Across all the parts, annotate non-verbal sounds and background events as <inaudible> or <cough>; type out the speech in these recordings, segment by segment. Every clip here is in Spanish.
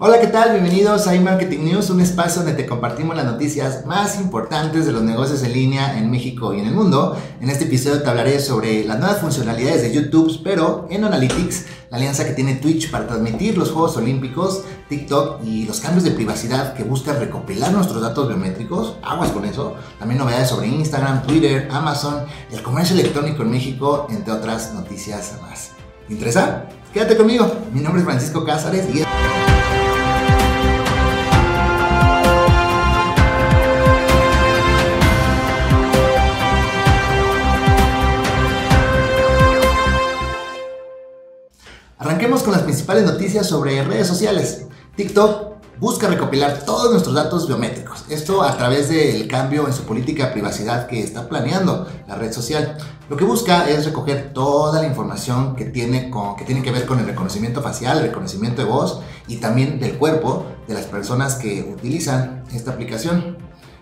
Hola, ¿qué tal? Bienvenidos a iMarketing News, un espacio donde te compartimos las noticias más importantes de los negocios en línea en México y en el mundo. En este episodio te hablaré sobre las nuevas funcionalidades de YouTube, pero en Analytics, la alianza que tiene Twitch para transmitir los Juegos Olímpicos, TikTok y los cambios de privacidad que buscan recopilar nuestros datos biométricos. Aguas con eso. También novedades sobre Instagram, Twitter, Amazon, el comercio electrónico en México, entre otras noticias más. ¿Te interesa? Quédate conmigo. Mi nombre es Francisco Cázares y... Arranquemos con las principales noticias sobre redes sociales. TikTok busca recopilar todos nuestros datos biométricos. Esto a través del cambio en su política de privacidad que está planeando la red social. Lo que busca es recoger toda la información que tiene, que tiene que ver con el reconocimiento facial, el reconocimiento de voz y también del cuerpo de las personas que utilizan esta aplicación.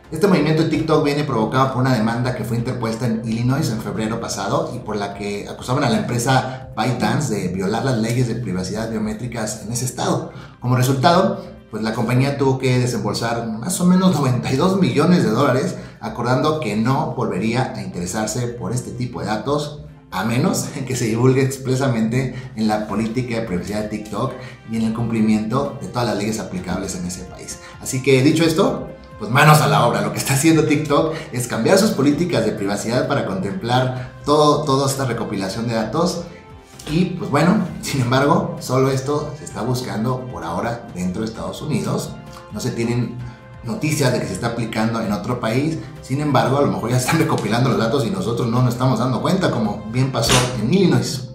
Este movimiento de TikTok viene provocado por una demanda que fue interpuesta en Illinois en febrero pasado y por la que acusaban a la empresa ByteDance de violar las leyes de privacidad biométricas en ese estado. Como resultado, pues la compañía tuvo que desembolsar más o menos 92 millones de dólares, acordando que no volvería a interesarse por este tipo de datos a menos <laughs> que se divulgue expresamente en la política de privacidad de TikTok y en el cumplimiento de todas las leyes aplicables en ese país. Así que dicho esto, pues manos a la obra. Lo que está haciendo TikTok es cambiar sus políticas de privacidad para contemplar todo, toda esta recopilación de datos. Y pues bueno, sin embargo, solo esto se está buscando por ahora dentro de Estados Unidos. No se tienen noticias de que se está aplicando en otro país. Sin embargo, a lo mejor ya están <laughs> recopilando los datos y nosotros no nos estamos dando cuenta, como bien pasó en Illinois.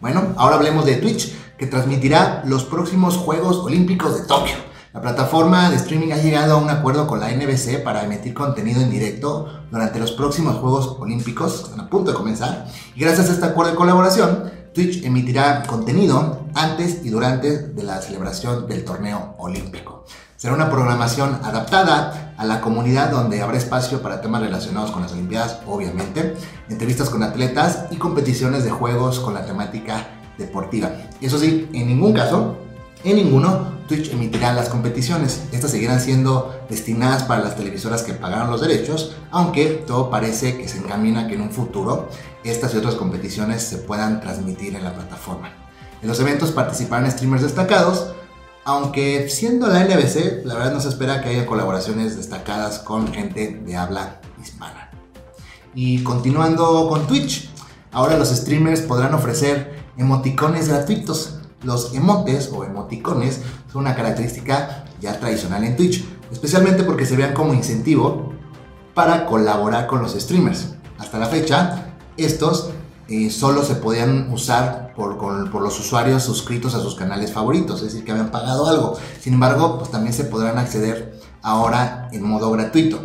Bueno, ahora hablemos de Twitch, que transmitirá los próximos Juegos Olímpicos de Tokio. La plataforma de streaming ha llegado a un acuerdo con la NBC para emitir contenido en directo durante los próximos Juegos Olímpicos, a punto de comenzar, y gracias a este acuerdo de colaboración, Twitch emitirá contenido antes y durante de la celebración del torneo olímpico. Será una programación adaptada a la comunidad donde habrá espacio para temas relacionados con las Olimpiadas, obviamente, entrevistas con atletas y competiciones de juegos con la temática deportiva. Eso sí, en ningún caso en ninguno, Twitch emitirá las competiciones. Estas seguirán siendo destinadas para las televisoras que pagaron los derechos, aunque todo parece que se encamina que en un futuro estas y otras competiciones se puedan transmitir en la plataforma. En los eventos participarán streamers destacados, aunque siendo la NBC, la verdad no se espera que haya colaboraciones destacadas con gente de habla hispana. Y continuando con Twitch, ahora los streamers podrán ofrecer emoticones gratuitos los emotes o emoticones son una característica ya tradicional en Twitch, especialmente porque se vean como incentivo para colaborar con los streamers. Hasta la fecha, estos eh, solo se podían usar por, los usuarios suscritos a sus canales favoritos, es decir, que habían pagado algo. Sin embargo, pues también se podrán acceder ahora en modo gratuito.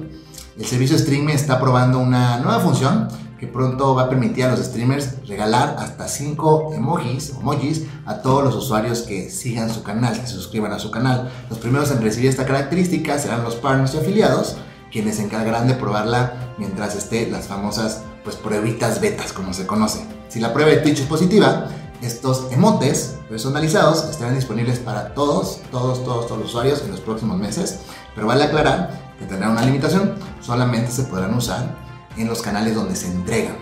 El servicio streaming está probando una nueva función que pronto va a permitir a los streamers regalar hasta 5 emojis, emojis a todos los usuarios que sigan su canal, que se suscriban a su canal. Los primeros en recibir esta característica serán los partners y afiliados, quienes se encargarán de probarla mientras esté las famosas pues pruebitas betas como se conoce. Si la prueba de Twitch es positiva, estos emotes personalizados estarán disponibles para todos, todos, todos, todos los usuarios en los próximos meses, pero vale aclarar que tendrán una limitación, solamente se podrán usar en los canales donde se entregan.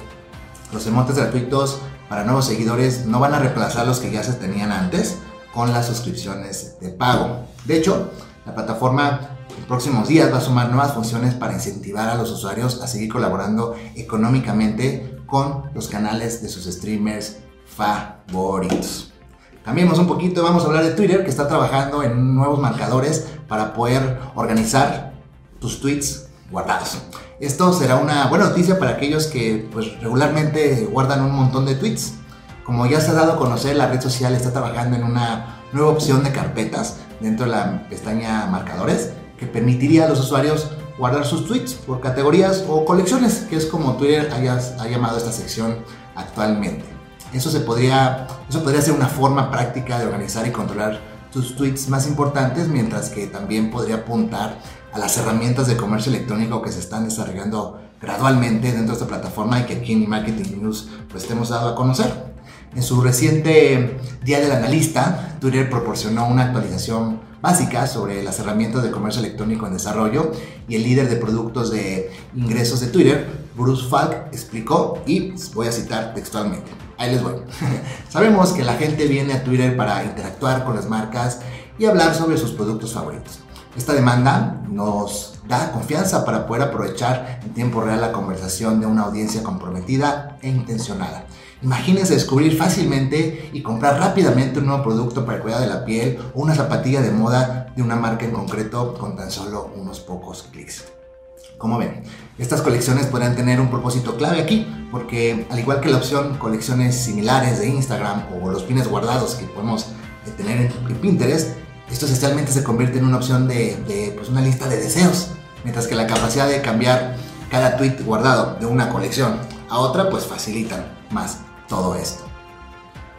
Los emotes gratuitos para nuevos seguidores no van a reemplazar los que ya se tenían antes con las suscripciones de pago. De hecho, la plataforma en próximos días va a sumar nuevas funciones para incentivar a los usuarios a seguir colaborando económicamente con los canales de sus streamers favoritos. Cambiemos un poquito, vamos a hablar de Twitter que está trabajando en nuevos marcadores para poder organizar tus tweets guardados. Esto será una buena noticia para aquellos que pues, regularmente guardan un montón de tweets. Como ya se ha dado a conocer, la red social está trabajando en una nueva opción de carpetas dentro de la pestaña marcadores que permitiría a los usuarios guardar sus tweets por categorías o colecciones, que es como Twitter ha llamado esta sección actualmente. Eso, se podría, eso podría ser una forma práctica de organizar y controlar tus tweets más importantes, mientras que también podría apuntar a las herramientas de comercio electrónico que se están desarrollando gradualmente dentro de esta plataforma y que aquí en Marketing News pues te hemos dado a conocer. En su reciente Día del Analista, Twitter proporcionó una actualización básica sobre las herramientas de comercio electrónico en desarrollo y el líder de productos de ingresos de Twitter, Bruce Falk, explicó y voy a citar textualmente. Ahí les voy. <laughs> Sabemos que la gente viene a Twitter para interactuar con las marcas y hablar sobre sus productos favoritos. Esta demanda nos da confianza para poder aprovechar en tiempo real la conversación de una audiencia comprometida e intencionada. Imagínense descubrir fácilmente y comprar rápidamente un nuevo producto para el cuidado de la piel o una zapatilla de moda de una marca en concreto con tan solo unos pocos clics. Como ven, estas colecciones podrán tener un propósito clave aquí, porque al igual que la opción colecciones similares de Instagram o los pines guardados que podemos tener en Pinterest, esto esencialmente se convierte en una opción de, pues una lista de deseos, mientras que la capacidad de cambiar cada tweet guardado de una colección a otra pues facilitan más todo esto.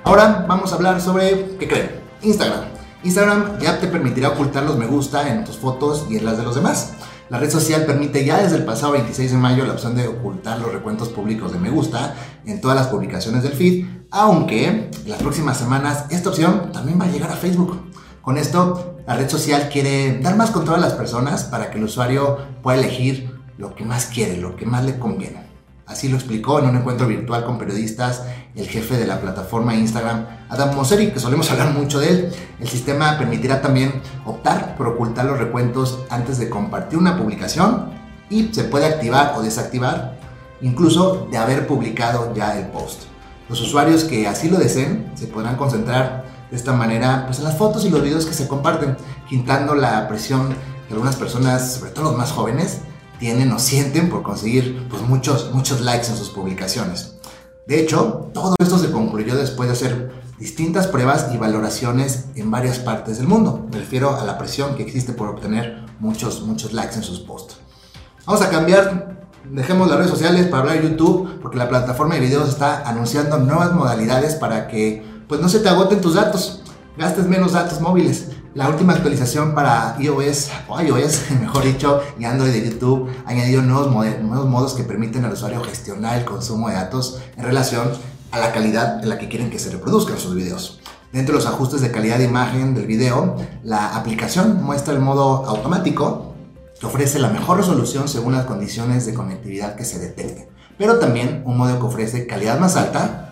Ahora vamos a hablar sobre, ¿qué creen? Instagram. Instagram ya te permitirá ocultar los me gusta en tus fotos y en las de los demás. La red social permite ya desde el pasado 26 de mayo la opción de ocultar los recuentos públicos de me gusta en todas las publicaciones del feed, aunque en las próximas semanas esta opción también va a llegar a Facebook. Con esto, la red social quiere dar más control a las personas para que el usuario pueda elegir lo que más quiere, lo que más le conviene. Así lo explicó en un encuentro virtual con periodistas el jefe de la plataforma Instagram, Adam Mosseri, que solemos <laughs> hablar mucho de él. El sistema permitirá también optar por ocultar los recuentos antes de compartir una publicación y se puede activar o desactivar incluso de haber publicado ya el post. Los usuarios que así lo deseen se podrán concentrar de esta manera pues en las fotos y los videos que se comparten, quitando la presión que algunas personas, sobre todo los más jóvenes, tienen o sienten por conseguir pues muchos, muchos likes en sus publicaciones. De hecho, todo esto se concluyó después de hacer distintas pruebas y valoraciones en varias partes del mundo. Me refiero a la presión que existe por obtener muchos, muchos likes en sus posts. Vamos a cambiar, dejemos las redes sociales para hablar de YouTube, porque la plataforma de videos está anunciando nuevas modalidades para que pues no se te agoten tus datos, gastes menos datos móviles. La última actualización para iOS, o iOS, <laughs> mejor dicho, y Android de YouTube ha añadido nuevos, nuevos modos que permiten al usuario gestionar el consumo de datos en relación a la calidad en la que quieren que se reproduzcan sus videos. Dentro de los ajustes de calidad de imagen del video, la aplicación muestra el modo automático que ofrece la mejor resolución según las condiciones de conectividad que se detecten, pero también un modo que ofrece calidad más alta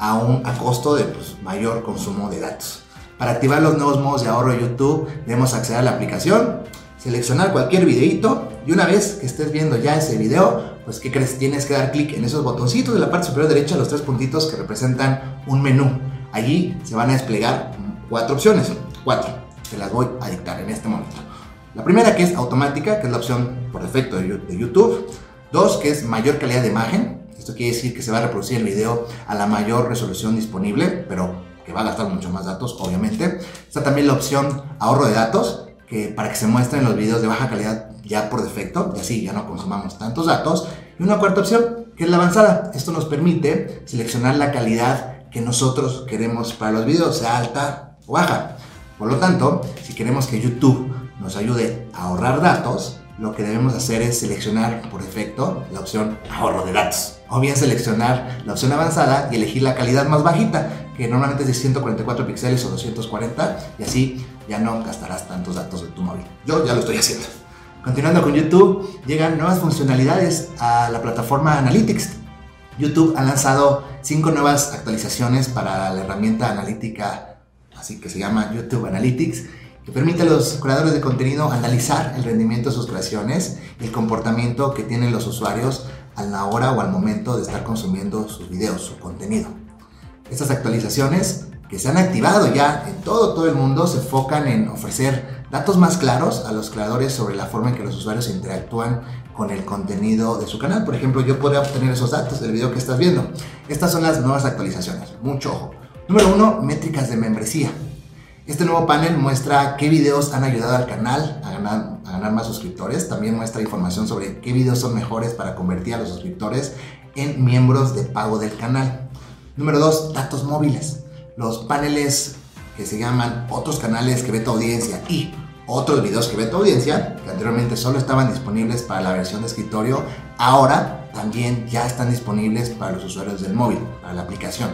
a, un, a costo de pues, mayor consumo de datos. Para activar los nuevos modos de ahorro de YouTube debemos acceder a la aplicación, seleccionar cualquier videito y una vez que estés viendo ya ese video, pues ¿qué crees? Tienes que dar clic en esos botoncitos de la parte superior derecha, los tres puntitos que representan un menú. Allí se van a desplegar cuatro opciones, cuatro, que las voy a dictar en este momento. La primera que es automática, que es la opción por defecto de YouTube. Dos, que es mayor calidad de imagen, esto quiere decir que se va a reproducir el video a la mayor resolución disponible, pero que va a gastar mucho más datos, obviamente. Está también la opción ahorro de datos, que para que se muestren los videos de baja calidad ya por defecto, y así ya no consumamos tantos datos. Y una cuarta opción, que es la avanzada. Esto nos permite seleccionar la calidad que nosotros queremos para los videos, sea alta o baja. Por lo tanto, si queremos que YouTube nos ayude a ahorrar datos, lo que debemos hacer es seleccionar por defecto la opción ahorro de datos. O bien seleccionar la opción avanzada y elegir la calidad más bajita, que normalmente es de 144 píxeles o 240, y así ya no gastarás tantos datos de tu móvil. Yo ya lo estoy haciendo. Continuando con YouTube, llegan nuevas funcionalidades a la plataforma Analytics. YouTube ha lanzado cinco nuevas actualizaciones para la herramienta analítica, así que se llama YouTube Analytics que permite a los creadores de contenido analizar el rendimiento de sus creaciones el comportamiento que tienen los usuarios a la hora o al momento de estar consumiendo sus videos, su contenido. Estas actualizaciones que se han activado ya en todo, todo el mundo se enfocan en ofrecer datos más claros a los creadores sobre la forma en que los usuarios interactúan con el contenido de su canal. Por ejemplo, yo podría obtener esos datos del video que estás viendo. Estas son las nuevas actualizaciones. Mucho ojo. Número uno, métricas de membresía. Este nuevo panel muestra qué videos han ayudado al canal a ganar, más suscriptores. También muestra información sobre qué videos son mejores para convertir a los suscriptores en miembros de pago del canal. Número 2. Datos móviles. Los paneles que se llaman otros canales que ve tu audiencia y otros videos que ve tu audiencia, que anteriormente solo estaban disponibles para la versión de escritorio, ahora también ya están disponibles para los usuarios del móvil, para la aplicación.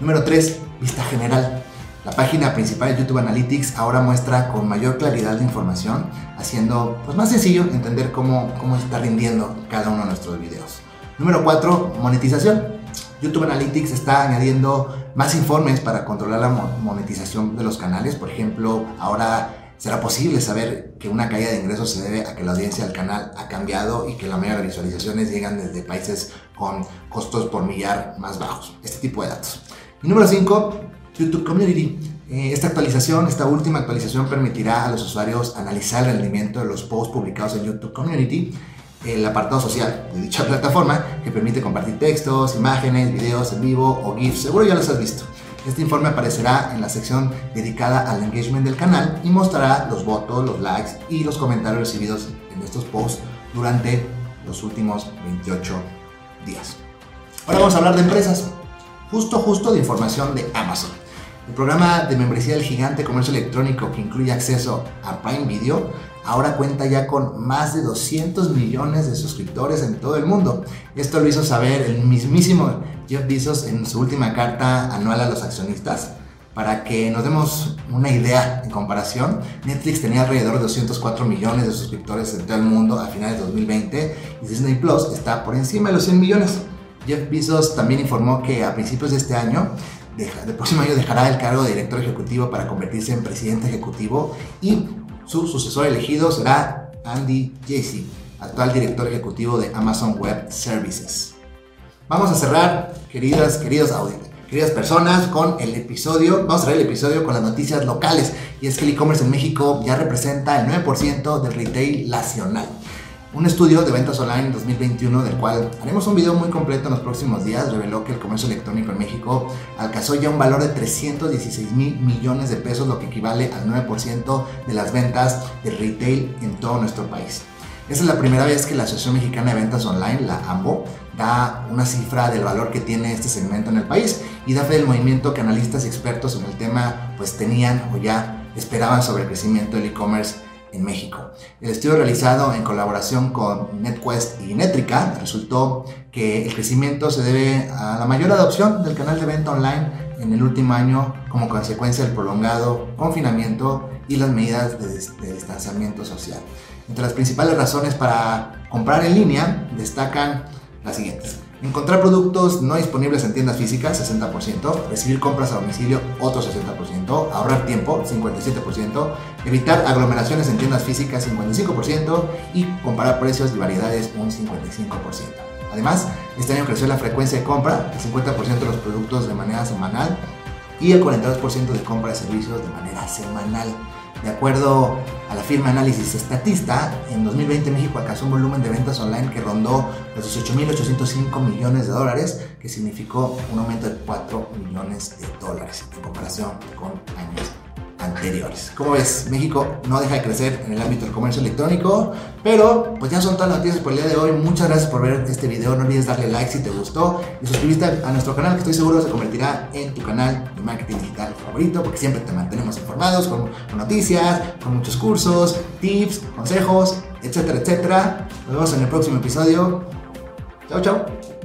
Número 3, vista general. La página principal de YouTube Analytics ahora muestra con mayor claridad la información, haciendo pues, más sencillo entender cómo, cómo está rindiendo cada uno de nuestros videos. Número 4, monetización. YouTube Analytics está añadiendo más informes para controlar la monetización de los canales. Por ejemplo, ahora será posible saber que una caída de ingresos se debe a que la audiencia del canal ha cambiado y que la mayoría de visualizaciones llegan desde países con costos por millar más bajos. Este tipo de datos. Y número 5, YouTube Community. Eh, esta actualización, esta última actualización permitirá a los usuarios analizar el rendimiento de los posts publicados en YouTube Community, el apartado social de dicha <laughs> plataforma que permite compartir textos, imágenes, videos en vivo o GIFs. Seguro ya los has visto. Este informe aparecerá en la sección dedicada al engagement del canal y mostrará los votos, los likes y los comentarios recibidos en estos posts durante los últimos 28 días. Ahora vamos a hablar de empresas justo justo de información de Amazon. El programa de membresía del gigante comercio electrónico que incluye acceso a Prime Video ahora cuenta ya con más de 200 millones de suscriptores en todo el mundo. Esto lo hizo saber el mismísimo Jeff Bezos en su última carta anual a los accionistas. Para que nos demos una idea en comparación, Netflix tenía alrededor de 204 millones de suscriptores en todo el mundo a finales de 2020 y Disney Plus está por encima de los 100 millones. Jeff Bezos también informó que a principios de este año, del próximo año, dejará el cargo de director ejecutivo para convertirse en presidente ejecutivo y su sucesor elegido será Andy Jassy, actual director ejecutivo de Amazon Web Services. Vamos a cerrar, queridas, queridos queridas personas, con el episodio. Vamos a cerrar el episodio con las noticias locales. Y es que el e-commerce en México ya representa el 9% del retail nacional un estudio de ventas online 2021 del cual haremos un video muy completo en los próximos días reveló que el comercio electrónico en México alcanzó ya un valor de 316 mil millones de pesos, lo que equivale al 9% de las ventas de retail en todo nuestro país. Esta es la primera vez que la Asociación Mexicana de Ventas Online, la AMBO, da una cifra del valor que tiene este segmento en el país y da fe del movimiento que analistas y expertos en el tema pues tenían o ya esperaban sobre el crecimiento del e-commerce en México. El estudio realizado en colaboración con NetQuest y Netrica resultó que el crecimiento se debe a la mayor adopción del canal de venta online en el último año como consecuencia del prolongado confinamiento y las medidas de, distanciamiento social. Entre las principales razones para comprar en línea destacan las siguientes. Encontrar productos no disponibles en tiendas físicas, 60%. Recibir compras a domicilio, otro 60%. Ahorrar tiempo, 57%. Evitar aglomeraciones en tiendas físicas, 55%. Y comparar precios y variedades, un 55%. Además, este año creció la frecuencia de compra, el 50% de los productos de manera semanal y el 42% de compra de servicios de manera semanal. De acuerdo a la firma Análisis Estatista, en 2020 México alcanzó un volumen de ventas online que rondó los 18.805 millones de dólares, que significó un aumento de 4 millones de dólares en comparación con años anteriores. Como ves, México no deja de crecer en el ámbito del comercio electrónico, pero pues ya son todas las noticias por el día de hoy. Muchas gracias por ver este video. No olvides darle like si te gustó y suscribirte a nuestro canal que estoy seguro se convertirá en tu canal de marketing digital favorito porque siempre te mantenemos informados con, con noticias, con muchos cursos, tips, consejos, etcétera, etcétera. Nos vemos en el próximo episodio. Chao, chao.